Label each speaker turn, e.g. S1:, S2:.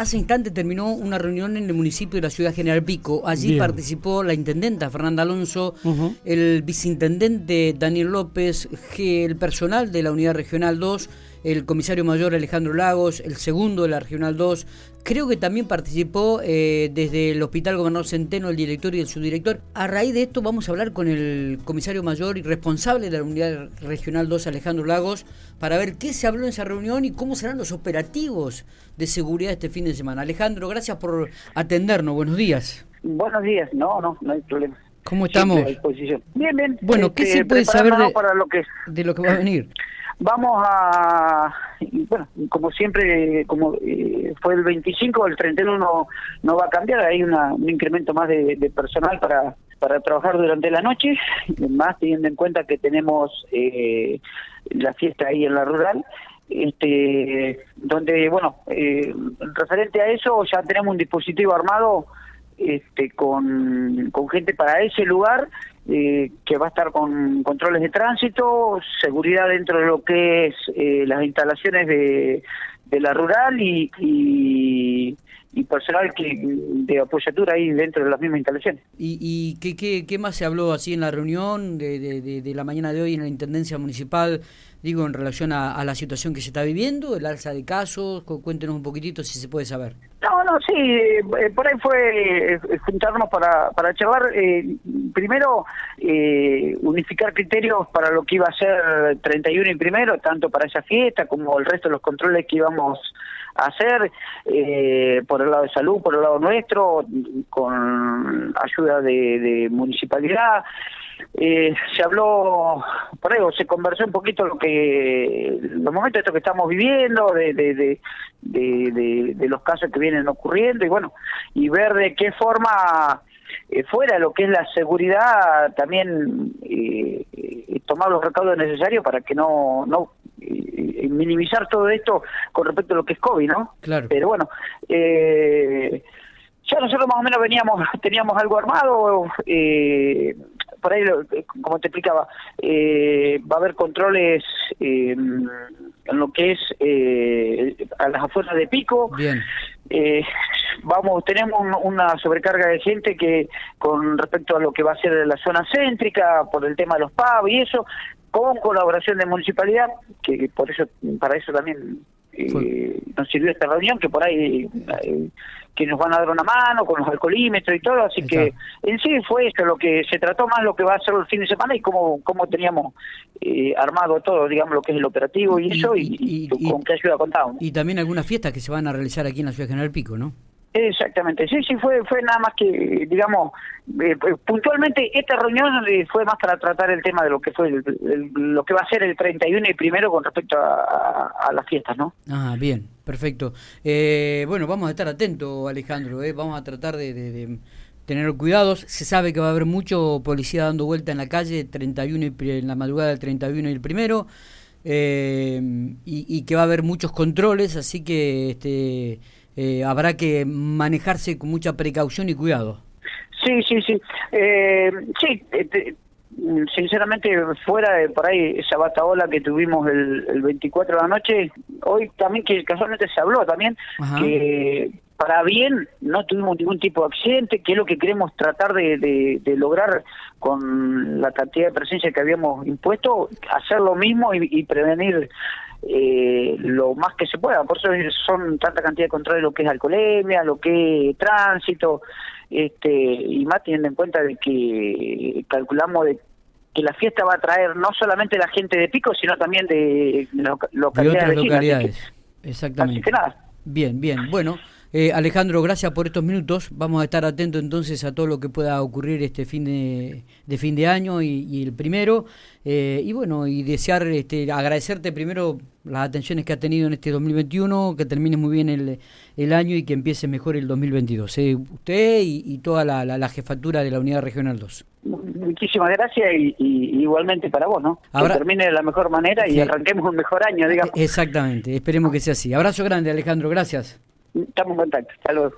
S1: Hace instante terminó una reunión en el municipio de la ciudad General Pico. Allí participó la intendenta Fernanda Alonso, el viceintendente Daniel López, el personal de la unidad regional 2 el comisario mayor Alejandro Lagos, el segundo de la Regional 2. Creo que también participó eh, desde el Hospital Gobernador Centeno el director y el subdirector. A raíz de esto vamos a hablar con el comisario mayor y responsable de la Unidad Regional 2, Alejandro Lagos, para ver qué se habló en esa reunión y cómo serán los operativos de seguridad este fin de semana. Alejandro, gracias por atendernos. Buenos días.
S2: Buenos días. No, no, no hay problema.
S1: ¿Cómo estamos?
S2: Bien, bien.
S1: Bueno, ¿qué se este, puede saber de, para lo que... de lo que va a venir?
S2: Vamos a, bueno, como siempre, como eh, fue el 25, el 31 no, no va a cambiar, hay una, un incremento más de, personal para, para trabajar durante la noche, más teniendo en cuenta que tenemos eh, la fiesta ahí en la rural, este donde, bueno, eh, referente a eso ya tenemos un dispositivo armado este, con, con gente para ese lugar eh, que va a estar con controles de tránsito, seguridad dentro de lo que es eh, las instalaciones de, de la rural y, y, personal que de apoyatura ahí dentro de las mismas instalaciones.
S1: ¿Y, y qué, qué, qué más se habló así en la reunión de, de, de, la mañana de hoy en la Intendencia Municipal, digo, en relación a, la situación que se está viviendo, el alza de casos? Cuéntenos un poquitito si se puede saber.
S2: No, no, sí, eh, por ahí fue eh, juntarnos para, para charlar. Eh, primero, unificar criterios para lo que iba a ser 31 y primero, tanto para esa fiesta como el resto de los controles que íbamos a hacer, por el lado de salud, por el lado nuestro, con ayuda de municipalidad. Eh, se habló, por eso se conversó un poquito lo que los momentos estos que estamos viviendo, de, de, de, de, los casos que vienen ocurriendo y bueno, y ver de qué forma eh, fuera lo que es la seguridad también eh, tomar los recaudos necesarios para que no no minimizar todo esto con respecto a lo que es COVID, ¿no?
S1: Claro.
S2: Pero bueno, ya nosotros más o menos veníamos, teníamos algo armado, eh, por ahí, eh, como te explicaba, eh, va a haber controles eh, en lo que es a las afueras de Pico.
S1: Bien.
S2: vamos, tenemos una sobrecarga de gente que con respecto a lo que va a ser la zona céntrica, por el tema de los PAB y eso, con colaboración de municipalidad, que por eso, para eso también eh, nos sirvió esta reunión, que por ahí eh, que nos van a dar una mano con los alcoholímetros y todo, así que en sí fue esto lo que se trató más lo que va a ser el fin de semana y cómo, cómo teníamos eh, armado todo, digamos, lo que es el operativo y, eso y, con qué ayuda contábamos.
S1: Y también algunas fiestas que se van a realizar aquí en la ciudad de General Pico, ¿no?
S2: Exactamente, sí, sí, fue fue nada más que, digamos, eh, pues, puntualmente esta reunión eh, fue más para tratar el tema de lo que fue lo que va a ser el 31 y primero con respecto a, las fiestas, ¿no?
S1: Ah, bien, perfecto. Eh, bueno, vamos a estar atentos, Alejandro, vamos a tratar de, tener cuidados. Se sabe que va a haber mucho policía dando vuelta en la calle 31 y, en la madrugada del 31 y el primero. y, y que va a haber muchos controles, así que este eh, habrá que manejarse con mucha precaución y cuidado.
S2: Sí, sí, sí. Eh, sí, este, sinceramente, fuera de por ahí esa bataola que tuvimos el, 24 de la noche, hoy también que casualmente se habló también que para bien no tuvimos ningún tipo de accidente, que es lo que queremos tratar de, lograr con la cantidad de presencia que habíamos impuesto, hacer lo mismo y prevenir eh, lo más que se pueda. Por eso son tanta cantidad de controles lo que es alcoholemia, lo que es tránsito, este, y más teniendo en cuenta de que calculamos de que la fiesta va a traer no solamente la gente de Pico, sino también de,
S1: localidades. localidades. Exactamente. Bien, bien. Bueno. Eh, Alejandro, gracias por estos minutos. Vamos a estar atentos entonces a todo lo que pueda ocurrir este fin de, de fin de año y, el primero. Eh, y bueno, y desear, este, agradecerte primero las atenciones que ha tenido en este 2021, que termine muy bien el, el año y que empiece mejor el 2022. Eh, usted y, toda la, la, jefatura de la Unidad Regional 2.
S2: Muchísimas gracias y, igualmente para vos, ¿no? que termine de la mejor manera y arranquemos un mejor año, digamos.
S1: Exactamente, esperemos que sea así. Abrazo grande, Alejandro, gracias.
S2: Estamos en contacto. Hasta luego.